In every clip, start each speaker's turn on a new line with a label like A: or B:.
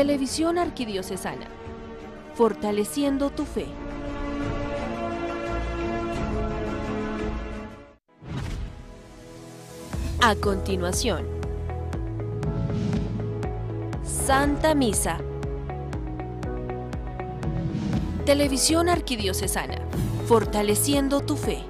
A: Televisión Arquidiocesana, fortaleciendo tu fe. A continuación, Santa Misa. Televisión Arquidiocesana, fortaleciendo tu fe.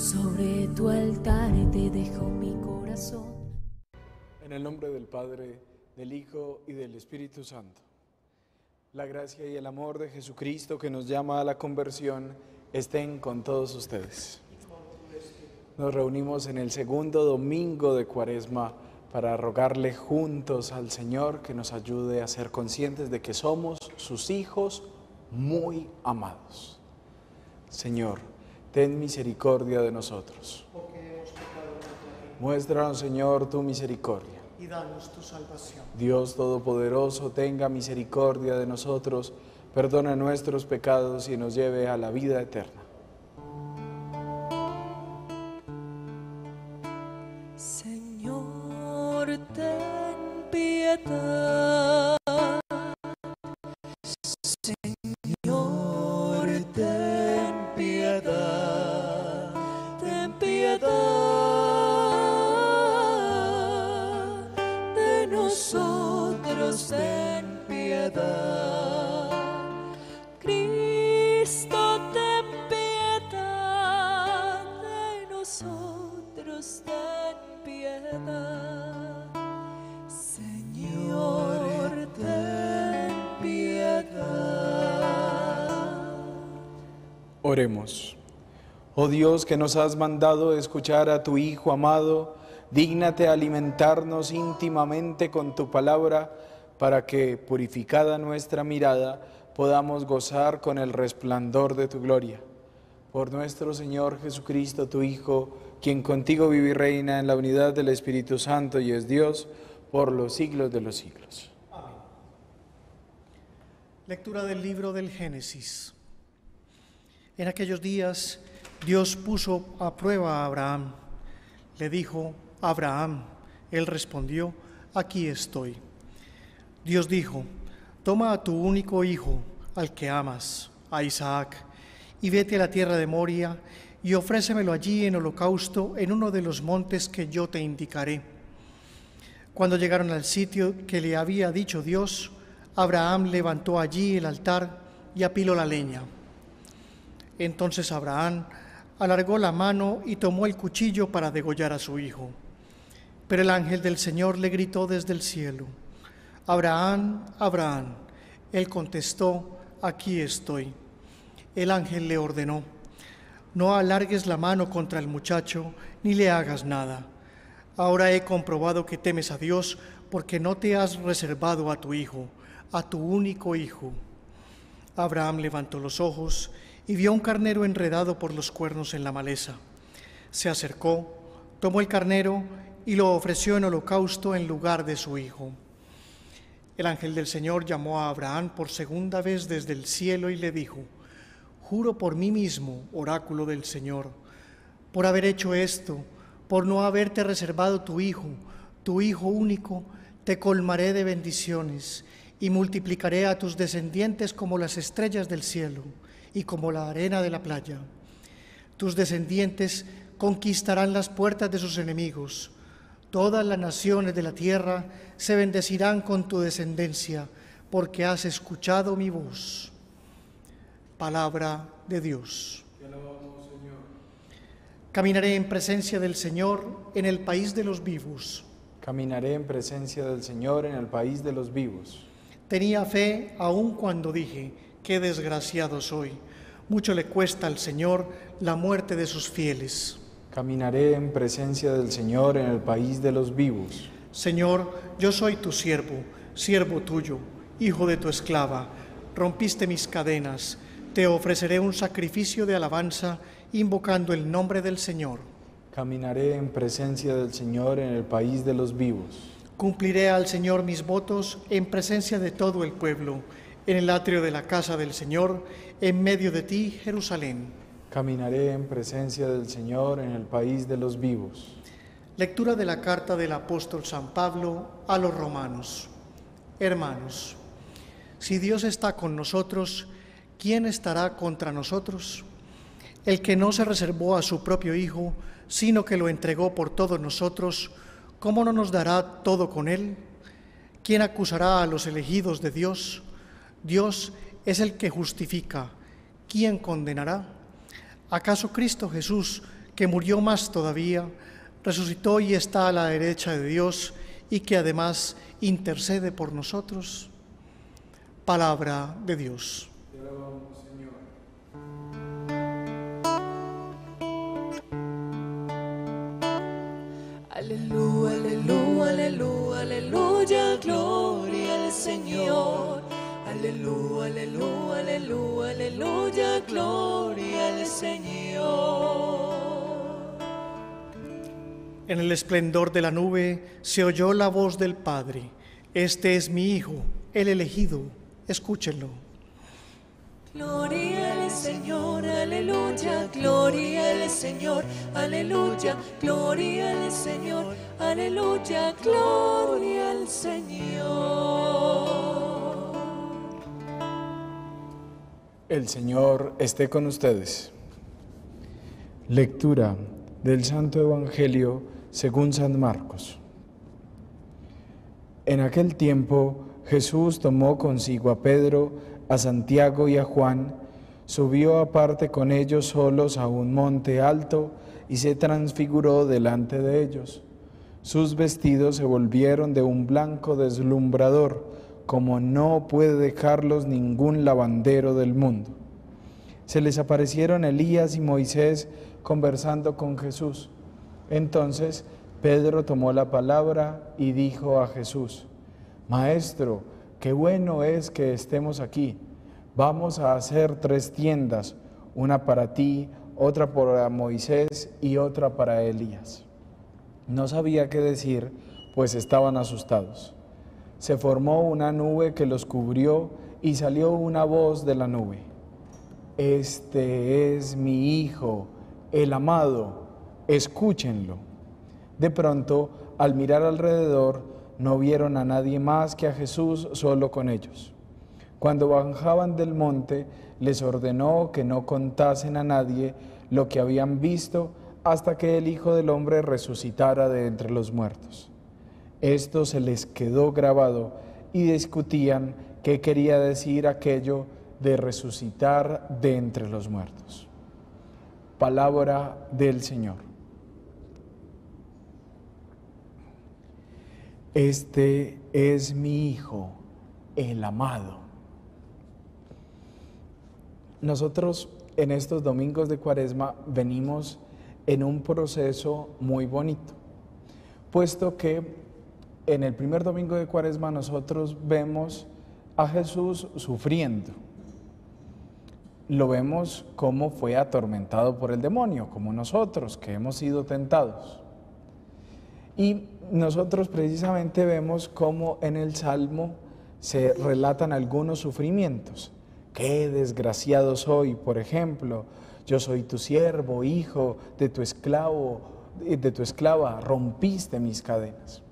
B: Sobre tu altar te dejo mi corazón.
C: En el nombre del Padre, del Hijo y del Espíritu Santo. La gracia y el amor de Jesucristo que nos llama a la conversión estén con todos ustedes. Nos reunimos en el segundo domingo de Cuaresma para rogarle juntos al Señor que nos ayude a ser conscientes de que somos sus hijos muy amados. Señor, ten misericordia de nosotros. Muéstranos, Señor, tu misericordia.
D: y danos tu salvación.
C: Dios Todopoderoso, tenga misericordia de nosotros, perdona nuestros pecados y nos lleve a la vida eterna. Oremos. Oh Dios que nos has mandado escuchar a tu Hijo amado, dígnate alimentarnos íntimamente con tu palabra para que, purificada nuestra mirada, podamos gozar con el resplandor de tu gloria. Por nuestro Señor Jesucristo, tu Hijo, quien contigo vive y reina en la unidad del Espíritu Santo y es Dios por los siglos de los siglos.
D: Lectura del libro del Génesis. En aquellos días Dios puso a prueba a Abraham. Le dijo, Abraham, él respondió, aquí estoy. Dios dijo, toma a tu único hijo, al que amas, a Isaac, y vete a la tierra de Moria y ofrécemelo allí en holocausto en uno de los montes que yo te indicaré. Cuando llegaron al sitio que le había dicho Dios, Abraham levantó allí el altar y apiló la leña. Entonces Abraham alargó la mano y tomó el cuchillo para degollar a su hijo. Pero el ángel del Señor le gritó desde el cielo, Abraham, Abraham. Él contestó, aquí estoy. El ángel le ordenó, no alargues la mano contra el muchacho ni le hagas nada. Ahora he comprobado que temes a Dios porque no te has reservado a tu hijo, a tu único hijo. Abraham levantó los ojos y vio un carnero enredado por los cuernos en la maleza. Se acercó, tomó el carnero y lo ofreció en holocausto en lugar de su hijo. El ángel del Señor llamó a Abraham por segunda vez desde el cielo y le dijo, Juro por mí mismo, oráculo del Señor, por haber hecho esto, por no haberte reservado tu hijo, tu hijo único, te colmaré de bendiciones y multiplicaré a tus descendientes como las estrellas del cielo y como la arena de la playa. Tus descendientes conquistarán las puertas de sus enemigos. Todas las naciones de la tierra se bendecirán con tu descendencia, porque has escuchado mi voz. Palabra de Dios. Caminaré en presencia del Señor en el país de los vivos.
C: Caminaré en presencia del Señor en el país de los vivos.
D: Tenía fe aun cuando dije, qué desgraciado soy. Mucho le cuesta al Señor la muerte de sus fieles.
C: Caminaré en presencia del Señor en el país de los vivos.
D: Señor, yo soy tu siervo, siervo tuyo, hijo de tu esclava. Rompiste mis cadenas, te ofreceré un sacrificio de alabanza, invocando el nombre del Señor.
C: Caminaré en presencia del Señor en el país de los vivos.
D: Cumpliré al Señor mis votos en presencia de todo el pueblo, en el atrio de la casa del Señor, en medio de ti, Jerusalén.
C: Caminaré en presencia del Señor en el país de los vivos.
D: Lectura de la carta del apóstol San Pablo a los romanos. Hermanos, si Dios está con nosotros, ¿quién estará contra nosotros? El que no se reservó a su propio Hijo, sino que lo entregó por todos nosotros, ¿cómo no nos dará todo con él? ¿Quién acusará a los elegidos de Dios? Dios es el que justifica. ¿Quién condenará? ¿Acaso Cristo Jesús, que murió más todavía, resucitó y está a la derecha de Dios y que además intercede por nosotros? Palabra de Dios.
B: Aleluya, aleluya, aleluya, aleluya, gloria al Señor. Aleluya, aleluya, aleluya, aleluya, gloria al Señor.
D: En el esplendor de la nube se oyó la voz del Padre. Este es mi Hijo, el elegido. Escúchenlo.
B: Gloria al Señor, aleluya, gloria al Señor, aleluya, gloria al Señor, aleluya, gloria al Señor.
C: El Señor esté con ustedes. Lectura del Santo Evangelio según San Marcos. En aquel tiempo Jesús tomó consigo a Pedro, a Santiago y a Juan, subió aparte con ellos solos a un monte alto y se transfiguró delante de ellos. Sus vestidos se volvieron de un blanco deslumbrador, como no puede dejarlos ningún lavandero del mundo. Se les aparecieron Elías y Moisés conversando con Jesús. Entonces Pedro tomó la palabra y dijo a Jesús, Maestro, qué bueno es que estemos aquí. Vamos a hacer tres tiendas, una para ti, otra para Moisés y otra para Elías. No sabía qué decir, pues estaban asustados. Se formó una nube que los cubrió y salió una voz de la nube. Este es mi Hijo, el amado, escúchenlo. De pronto, al mirar alrededor, no vieron a nadie más que a Jesús solo con ellos. Cuando bajaban del monte, les ordenó que no contasen a nadie lo que habían visto hasta que el Hijo del Hombre resucitara de entre los muertos. Esto se les quedó grabado y discutían qué quería decir aquello de resucitar de entre los muertos. Palabra del Señor. Este es mi Hijo, el amado. Nosotros en estos domingos de Cuaresma venimos en un proceso muy bonito, puesto que en el primer domingo de Cuaresma nosotros vemos a Jesús sufriendo. Lo vemos como fue atormentado por el demonio, como nosotros que hemos sido tentados. Y nosotros precisamente vemos cómo en el Salmo se relatan algunos sufrimientos. Qué desgraciado soy, por ejemplo, yo soy tu siervo, hijo de tu esclavo, de tu esclava, rompiste mis cadenas.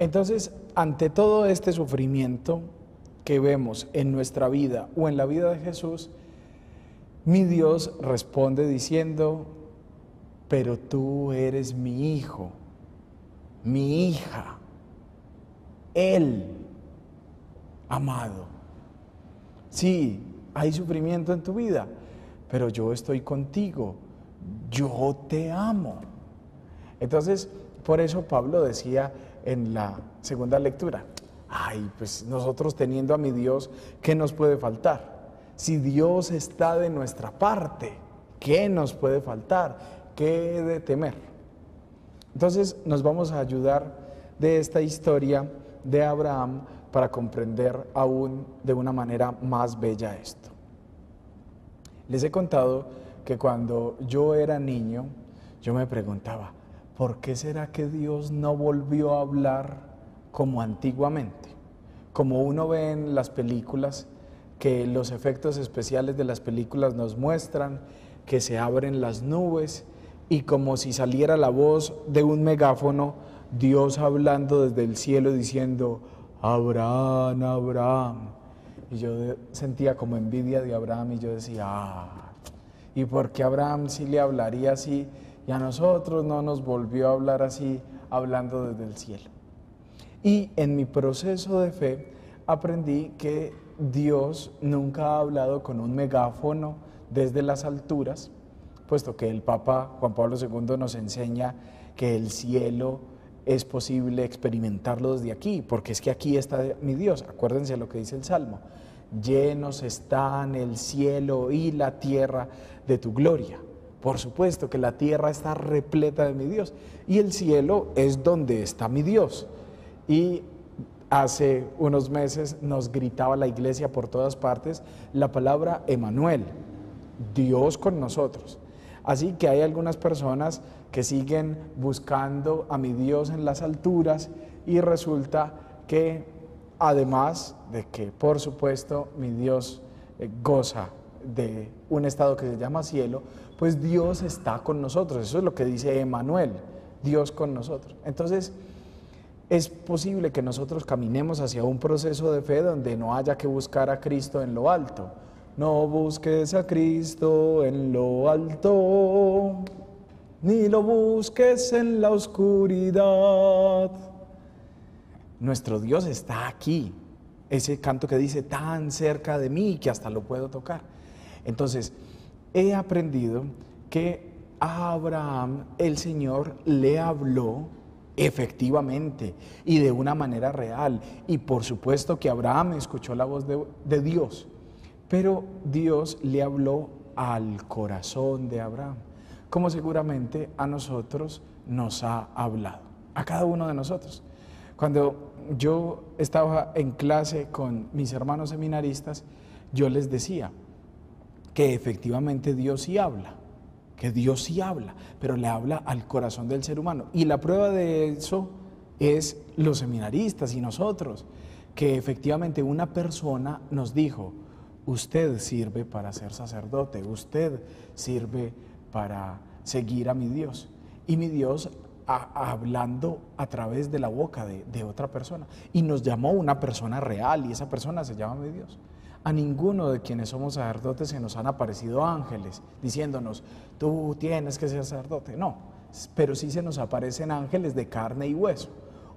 C: Entonces, ante todo este sufrimiento que vemos en nuestra vida o en la vida de Jesús, mi Dios responde diciendo, pero tú eres mi hijo, mi hija, Él, amado. Sí, hay sufrimiento en tu vida, pero yo estoy contigo, yo te amo. Entonces, por eso Pablo decía en la segunda lectura, ay, pues nosotros teniendo a mi Dios, ¿qué nos puede faltar? Si Dios está de nuestra parte, ¿qué nos puede faltar? ¿Qué de temer? Entonces nos vamos a ayudar de esta historia de Abraham para comprender aún de una manera más bella esto. Les he contado que cuando yo era niño, yo me preguntaba, ¿por qué será que Dios no volvió a hablar como antiguamente? Como uno ve en las películas, que los efectos especiales de las películas nos muestran que se abren las nubes y como si saliera la voz de un megáfono, Dios hablando desde el cielo diciendo, Abraham, Abraham. Y yo sentía como envidia de Abraham y yo decía, ah, ¿y por qué Abraham sí le hablaría así y a nosotros no nos volvió a hablar así, hablando desde el cielo? Y en mi proceso de fe aprendí que Dios nunca ha hablado con un megáfono desde las alturas, puesto que el Papa Juan Pablo II nos enseña que el cielo es posible experimentarlo desde aquí, porque es que aquí está mi Dios. Acuérdense lo que dice el Salmo. Llenos están el cielo y la tierra de tu gloria. Por supuesto que la tierra está repleta de mi Dios y el cielo es donde está mi Dios. Y hace unos meses nos gritaba la iglesia por todas partes la palabra Emanuel, Dios con nosotros. Así que hay algunas personas que siguen buscando a mi Dios en las alturas y resulta que además de que por supuesto mi Dios eh, goza de un estado que se llama cielo, pues Dios está con nosotros. Eso es lo que dice Emanuel, Dios con nosotros. Entonces, es posible que nosotros caminemos hacia un proceso de fe donde no haya que buscar a Cristo en lo alto. No busques a Cristo en lo alto, ni lo busques en la oscuridad. Nuestro Dios está aquí. Ese canto que dice tan cerca de mí que hasta lo puedo tocar. Entonces, he aprendido que a Abraham el Señor le habló efectivamente y de una manera real. Y por supuesto que Abraham escuchó la voz de, Dios, pero Dios le habló al corazón de Abraham como seguramente a nosotros nos ha hablado, a cada uno de nosotros. Cuando yo estaba en clase con mis hermanos seminaristas, yo les decía que efectivamente Dios sí habla, que Dios sí habla, pero le habla al corazón del ser humano. Y la prueba de eso es los seminaristas y nosotros, que efectivamente una persona nos dijo, usted sirve para ser sacerdote, usted sirve para seguir a mi Dios. Y mi Dios hablando a través de la boca de, otra persona. Y nos llamó una persona real y esa persona se llama mi Dios. A ninguno de quienes somos sacerdotes se nos han aparecido ángeles diciéndonos, tú tienes que ser sacerdote. No, pero sí se nos aparecen ángeles de carne y hueso.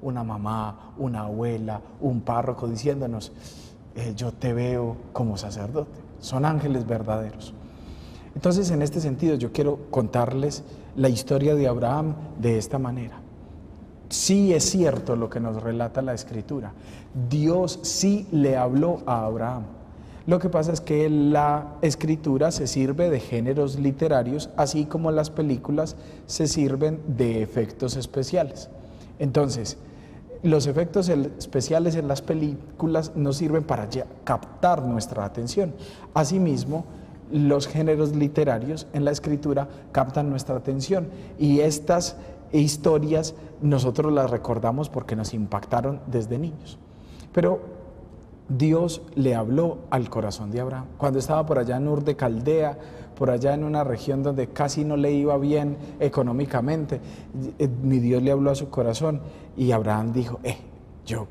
C: Una mamá, una abuela, un párroco diciéndonos, eh, yo te veo como sacerdote. Son ángeles verdaderos. Entonces, en este sentido, yo quiero contarles la historia de Abraham de esta manera. Sí es cierto lo que nos relata la escritura. Dios sí le habló a Abraham. Lo que pasa es que la escritura se sirve de géneros literarios, así como las películas se sirven de efectos especiales. Entonces, los efectos especiales en las películas nos sirven para captar nuestra atención. Asimismo, los géneros literarios en la escritura captan nuestra atención y estas historias nosotros las recordamos porque nos impactaron desde niños. Pero Dios le habló al corazón de Abraham. Cuando estaba por allá en Ur de Caldea, por allá en una región donde casi no le iba bien económicamente, eh, mi Dios le habló a su corazón y Abraham dijo, eh, yo,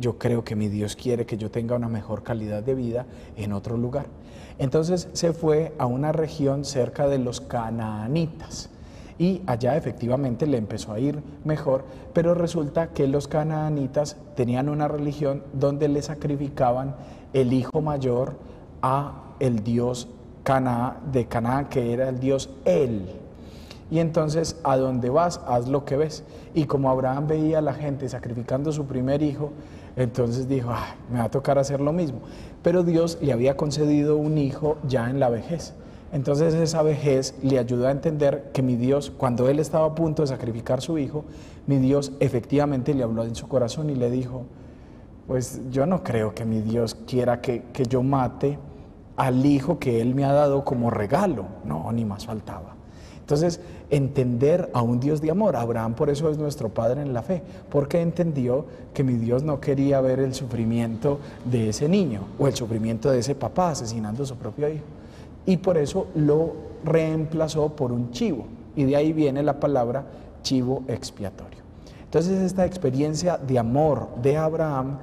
C: yo creo que mi Dios quiere que yo tenga una mejor calidad de vida en otro lugar. Entonces se fue a una región cerca de los canaanitas y allá efectivamente le empezó a ir mejor, pero resulta que los canaanitas tenían una religión donde le sacrificaban el hijo mayor a el dios Cana, de Canaán, que era el dios él. Y entonces, a donde vas, haz lo que ves. Y como Abraham veía a la gente sacrificando su primer hijo, entonces dijo, me va a tocar hacer lo mismo. Pero Dios le había concedido un hijo ya en la vejez. Entonces esa vejez le ayudó a entender que mi Dios, cuando él estaba a punto de sacrificar su hijo, mi Dios efectivamente le habló en su corazón y le dijo, pues yo no creo que mi Dios quiera que, que yo mate al hijo que él me ha dado como regalo. No, ni más faltaba. Entonces, entender a un Dios de amor. Abraham por eso es nuestro Padre en la fe, porque entendió que mi Dios no quería ver el sufrimiento de ese niño o el sufrimiento de ese papá asesinando a su propio hijo. Y por eso lo reemplazó por un chivo. Y de ahí viene la palabra chivo expiatorio. Entonces esta experiencia de amor de Abraham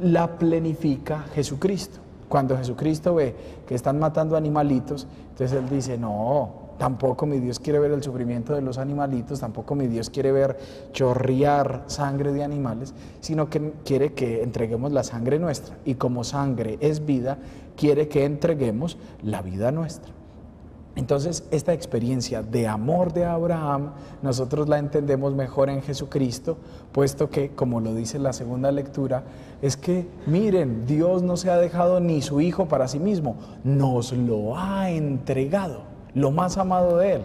C: la plenifica Jesucristo. Cuando Jesucristo ve que están matando animalitos, entonces él dice, no, Tampoco mi Dios quiere ver el sufrimiento de los animalitos, tampoco mi Dios quiere ver chorrear sangre de animales, sino que quiere que entreguemos la sangre nuestra. Y como sangre es vida, quiere que entreguemos la vida nuestra. Entonces, esta experiencia de amor de Abraham, nosotros la entendemos mejor en Jesucristo, puesto que, como lo dice la segunda lectura, es que, miren, Dios no se ha dejado ni su Hijo para sí mismo, nos lo ha entregado lo más amado de Él,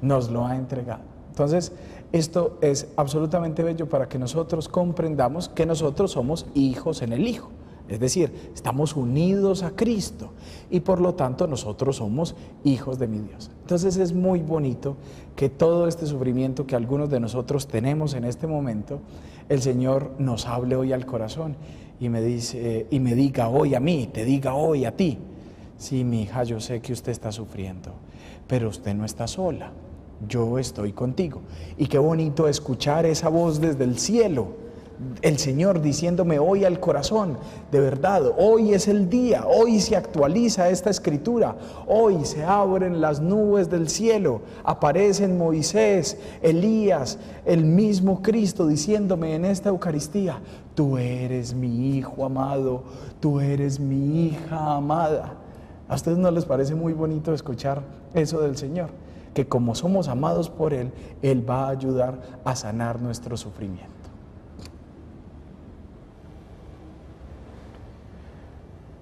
C: nos lo ha entregado. Entonces, esto es absolutamente bello para que nosotros comprendamos que nosotros somos hijos en el Hijo. Es decir, estamos unidos a Cristo y por lo tanto nosotros somos hijos de mi Dios. Entonces es muy bonito que todo este sufrimiento que algunos de nosotros tenemos en este momento, el Señor nos hable hoy al corazón y me dice y me diga hoy a mí, te diga hoy a ti. Sí, mi hija, yo sé que usted está sufriendo pero usted no está sola, yo estoy contigo. Y qué bonito escuchar esa voz desde el cielo. El Señor diciéndome hoy al corazón, de verdad, hoy es el día, hoy se actualiza esta escritura, hoy se abren las nubes del cielo, aparecen Moisés, Elías, el mismo Cristo diciéndome en esta Eucaristía, tú eres mi hijo amado, tú eres mi hija amada. ¿A ustedes no les parece muy bonito escuchar eso del Señor? Que como somos amados por Él, Él va a ayudar a sanar nuestro sufrimiento.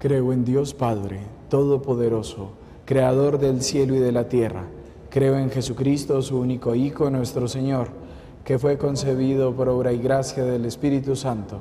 C: Creo en Dios Padre, Todopoderoso, Creador del cielo y de la tierra. Creo en Jesucristo, su único Hijo, nuestro Señor, que fue concebido por obra y gracia del Espíritu Santo.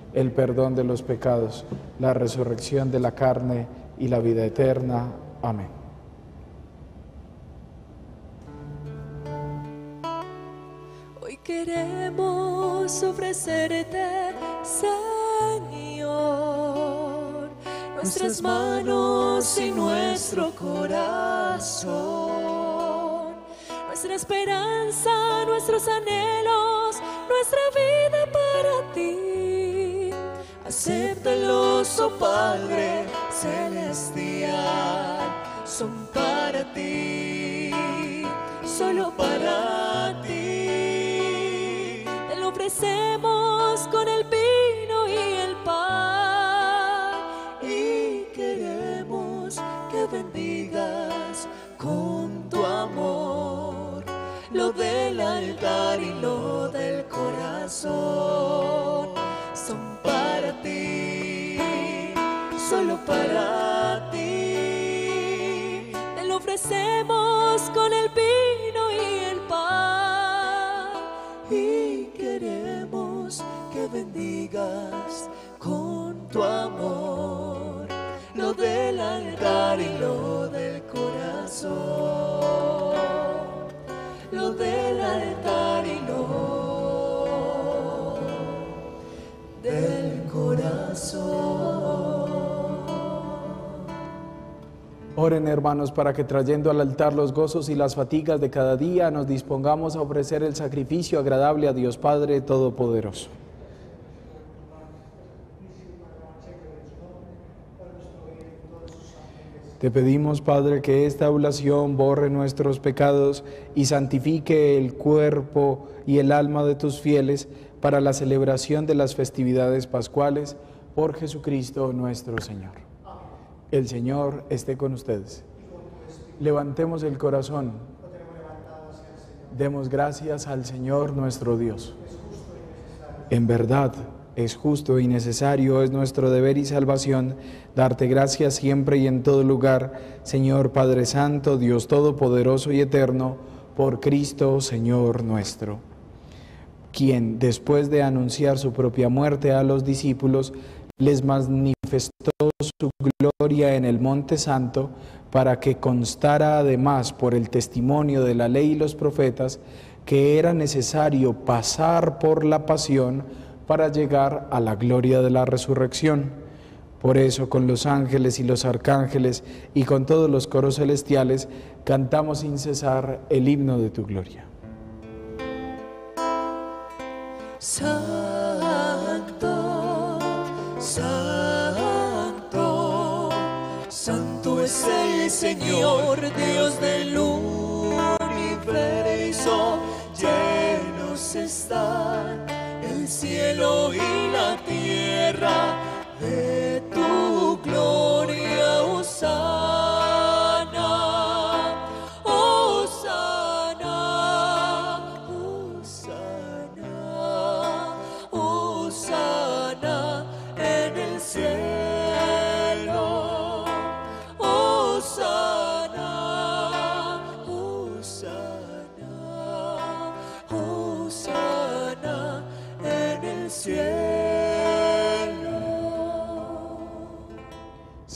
C: el perdón de los pecados, la resurrección de la carne, y la vida eterna. Amén.
B: Hoy queremos ofrecerte, Señor, nuestras manos y nuestro corazón, nuestra esperanza, nuestros anhelos, nuestra vida para ti. Acéptalos, oh Padre celestial. Son para ti, solo para ti. Te lo ofrecemos con el vino y el pan. Y queremos que bendigas con tu amor lo del altar y lo del corazón Ofrecemos con el vino y el pan. Y queremos que bendigas con tu amor lo del altar y lo del corazón. Lo del altar y lo del corazón.
C: Oren hermanos para que trayendo al altar los gozos y las fatigas de cada día nos dispongamos a ofrecer el sacrificio agradable a Dios Padre Todopoderoso. Te pedimos, Padre, que esta oblación borre nuestros pecados y santifique el cuerpo y el alma de tus fieles para la celebración de las festividades pascuales por Jesucristo nuestro Señor. El Señor esté con ustedes. Levantemos el corazón. Demos gracias al Señor nuestro Dios. En verdad, es justo y necesario, es nuestro deber y salvación darte gracias siempre y en todo lugar, Señor Padre Santo, Dios Todopoderoso y Eterno, por Cristo, Señor nuestro, quien después de anunciar su propia muerte a los discípulos, les manifestó su gloria en el Monte Santo, para que constara además por el testimonio de la ley y los profetas que era necesario pasar por la pasión, para llegar a la gloria de la resurrección. Por eso con los ángeles y los arcángeles y con todos los coros celestiales cantamos sin cesar el himno de tu gloria.
B: Señor, Dios del universo, llenos están el cielo y la tierra de tu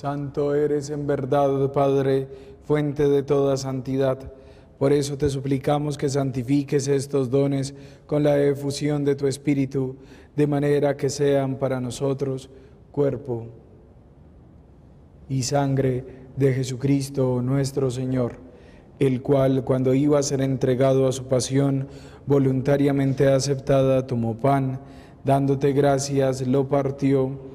C: Santo eres en verdad, Padre, fuente de toda santidad. Por eso te suplicamos que santifiques estos dones con la efusión de tu Espíritu, de manera que sean para nosotros cuerpo y sangre de Jesucristo nuestro Señor, el cual cuando iba a ser entregado a su pasión voluntariamente aceptada, tomó pan, dándote gracias, lo partió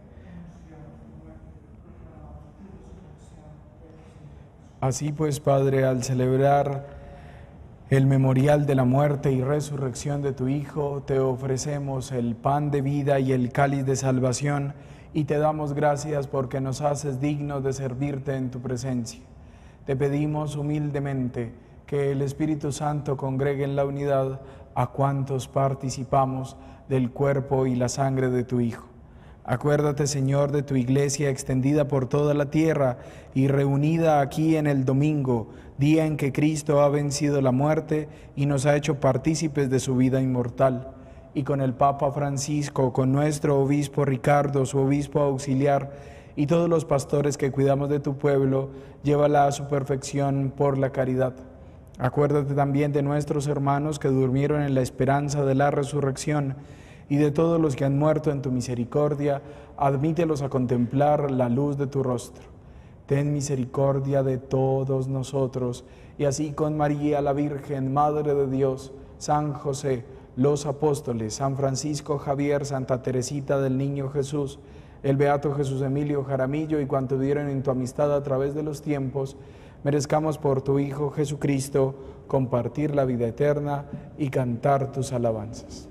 C: Así pues, Padre, al celebrar el memorial de la muerte y resurrección de tu Hijo, te ofrecemos el pan de vida y el cáliz de salvación y te damos gracias porque nos haces dignos de servirte en tu presencia. Te pedimos humildemente que el Espíritu Santo congregue en la unidad a cuantos participamos del cuerpo y la sangre de tu Hijo. Acuérdate, Señor, de tu iglesia extendida por toda la tierra y reunida aquí en el domingo, día en que Cristo ha vencido la muerte y nos ha hecho partícipes de su vida inmortal. Y con el Papa Francisco, con nuestro obispo Ricardo, su obispo auxiliar, y todos los pastores que cuidamos de tu pueblo, llévala a su perfección por la caridad. Acuérdate también de nuestros hermanos que durmieron en la esperanza de la resurrección y de todos los que han muerto en tu misericordia, admítelos a contemplar la luz de tu rostro. Ten misericordia de todos nosotros, y así con María la Virgen, Madre de Dios, San José, los apóstoles, San Francisco Javier, Santa Teresita del Niño Jesús, el Beato Jesús Emilio Jaramillo y cuanto dieron en tu amistad a través de los tiempos, merezcamos por tu Hijo Jesucristo compartir la vida eterna y cantar tus alabanzas.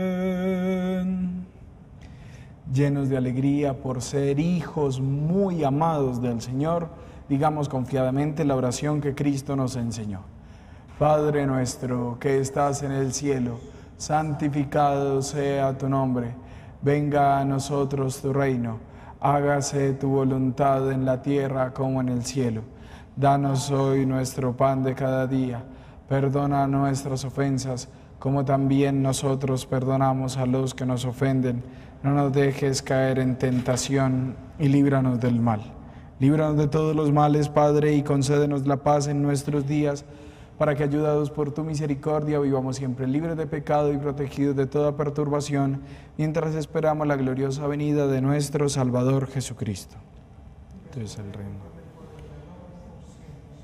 C: Llenos de alegría por ser hijos muy amados del Señor, digamos confiadamente la oración que Cristo nos enseñó. Padre nuestro que estás en el cielo, santificado sea tu nombre, venga a nosotros tu reino hágase tu voluntad en la tierra como en el cielo. Danos hoy nuestro pan de cada día. Perdona nuestras ofensas, como también nosotros perdonamos a los que nos ofenden. No nos dejes caer en tentación y líbranos del mal. Líbranos de todos los males, Padre, y concédenos la paz en nuestros días para que ayudados por tu misericordia vivamos siempre libres de pecado y protegidos de toda perturbación, mientras esperamos la gloriosa venida de nuestro Salvador Jesucristo. Entonces el reino.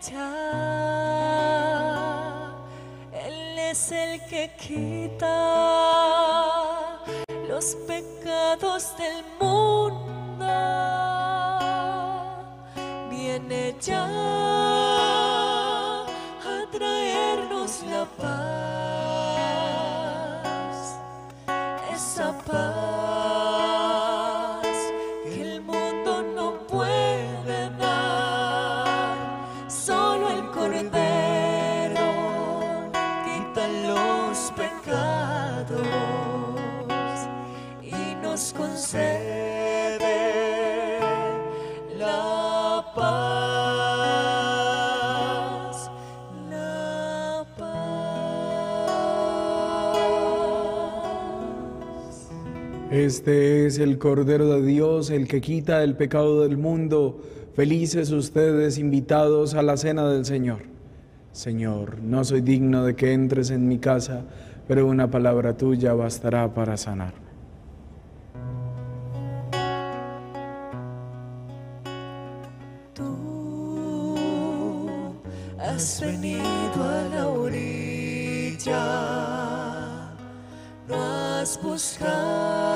B: ya. Él es el que quita los pecados del mundo.
C: Este es el Cordero de Dios, el que quita el pecado del mundo. Felices ustedes invitados a la cena del Señor. Señor, no soy digno de que entres en mi casa, pero una palabra tuya bastará para sanar.
B: Tú has venido a la orilla buscado a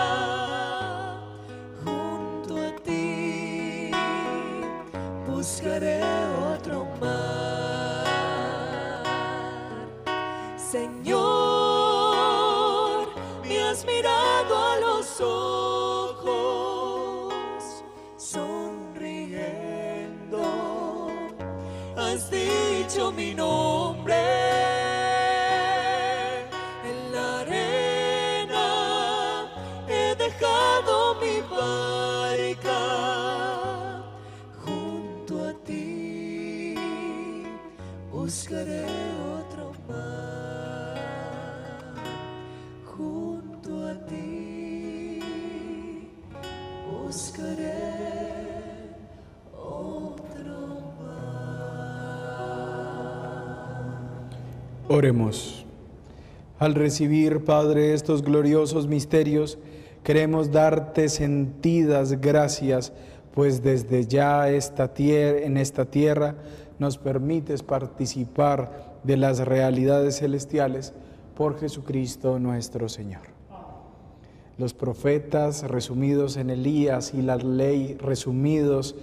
B: Dicho mi nombre.
C: Al recibir, Padre, estos gloriosos misterios, queremos darte sentidas gracias, pues desde ya esta en esta tierra nos permites participar de las realidades celestiales por Jesucristo nuestro Señor. Los profetas resumidos en Elías y la ley resumidos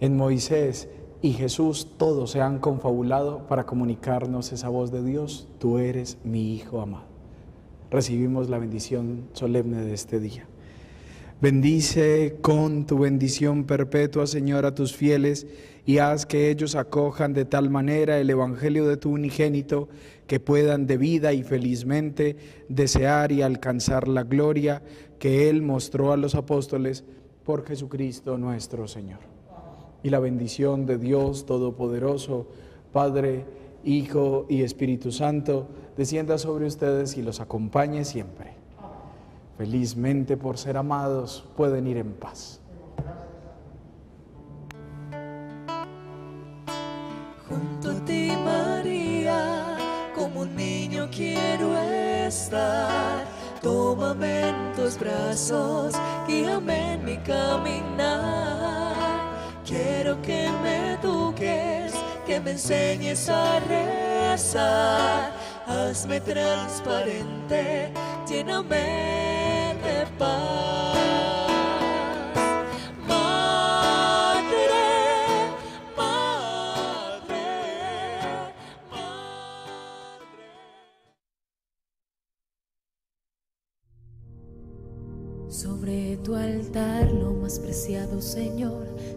C: en Moisés y Jesús, todos se han confabulado para comunicarnos esa voz de Dios, tú eres mi Hijo amado. Recibimos la bendición solemne de este día. Bendice con tu bendición perpetua, Señor, a tus fieles y haz que ellos acojan de tal manera el Evangelio de tu unigénito que puedan de vida y felizmente desear y alcanzar la gloria que Él mostró a los apóstoles por Jesucristo nuestro Señor y la bendición de Dios Todopoderoso, Padre, Hijo y Espíritu Santo, descienda sobre ustedes y los acompañe siempre. Felizmente por ser amados pueden ir en paz.
B: Junto a ti, María, como un niño quiero estar. Tómame en tus brazos, guíame en mi caminar Quiero que me eduques, que me enseñes a rezar. Hazme transparente, lléname de paz. Sobre tu altar, lo más preciado Señor,